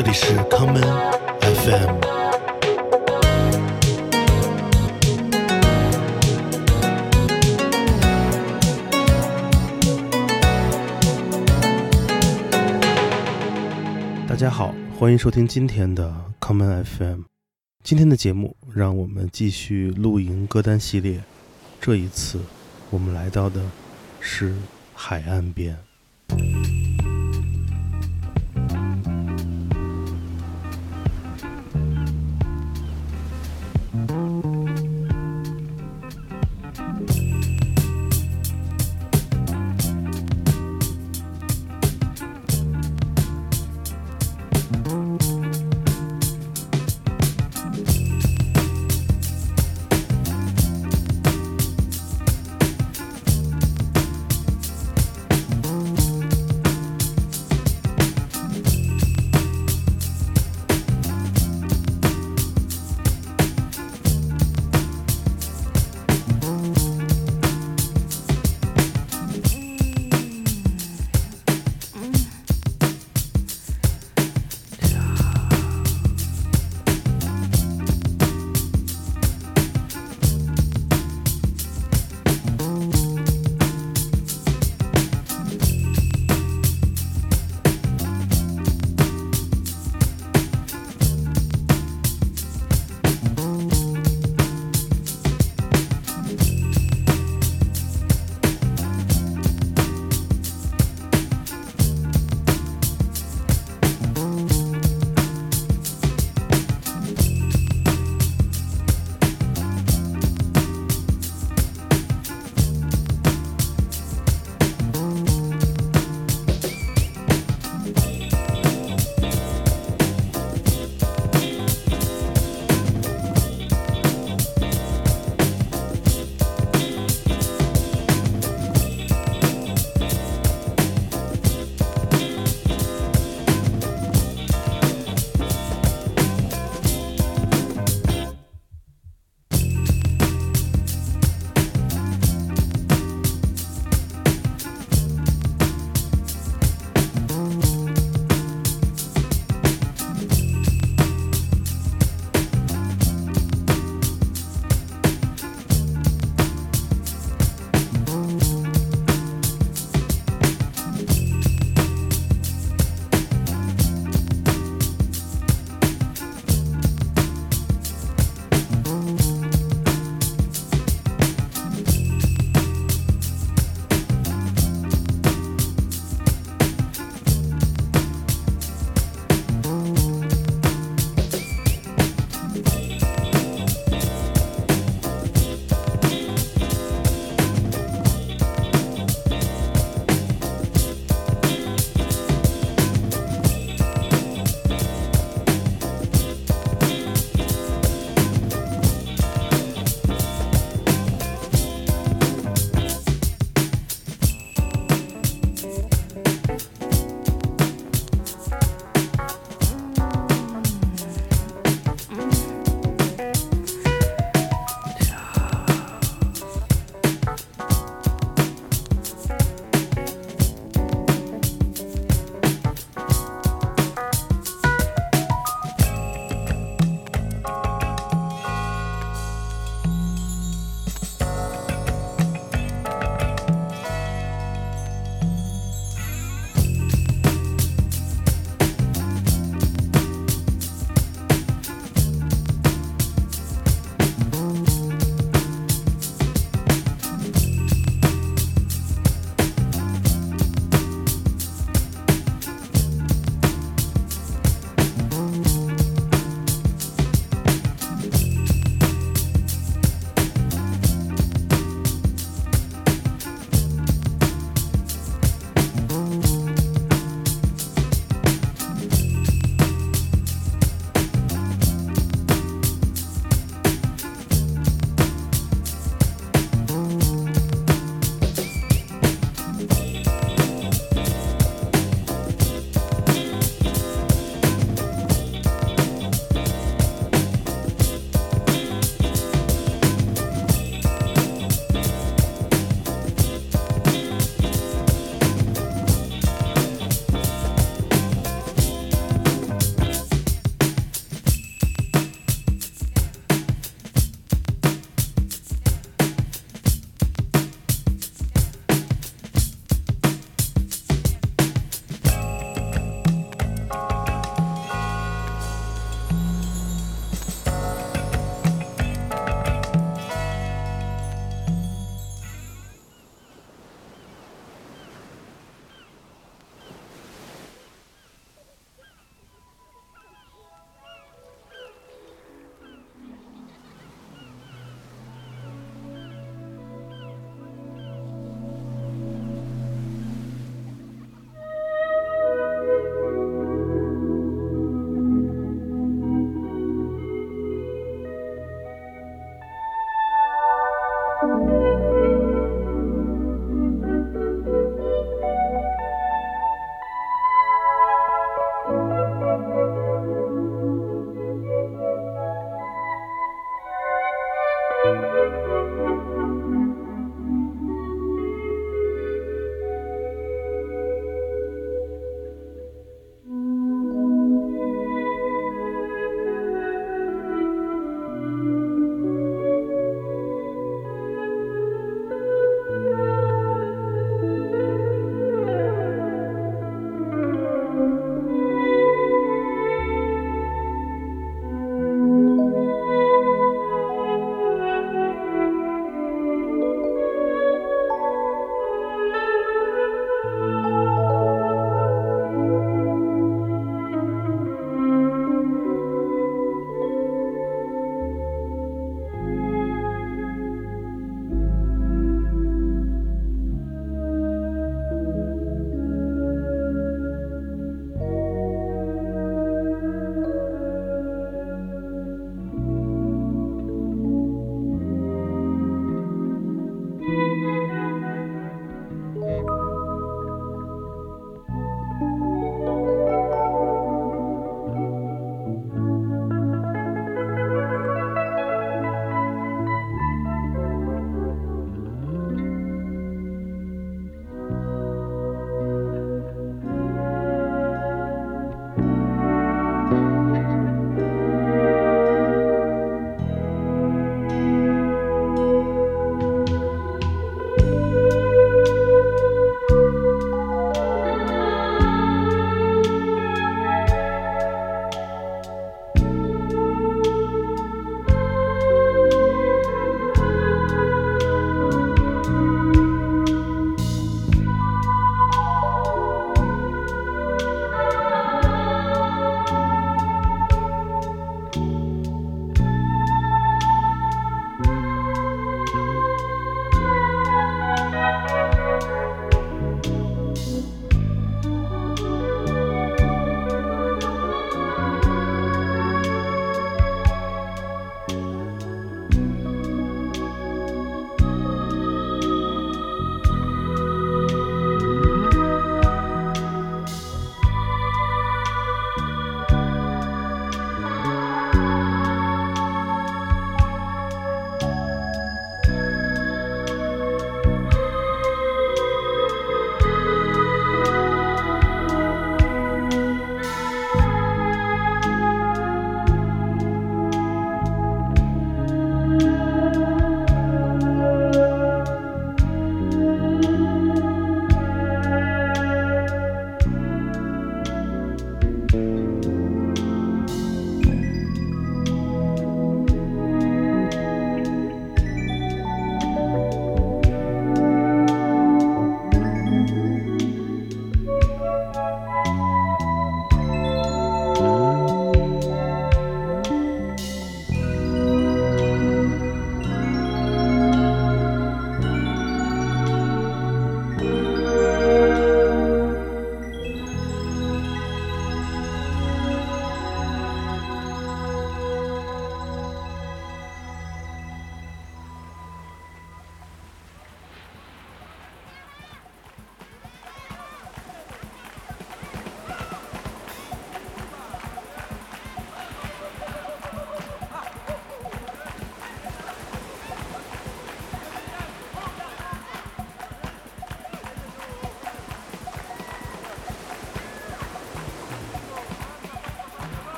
这里是康门 FM。大家好，欢迎收听今天的康门 FM。今天的节目，让我们继续露营歌单系列。这一次，我们来到的是海岸边。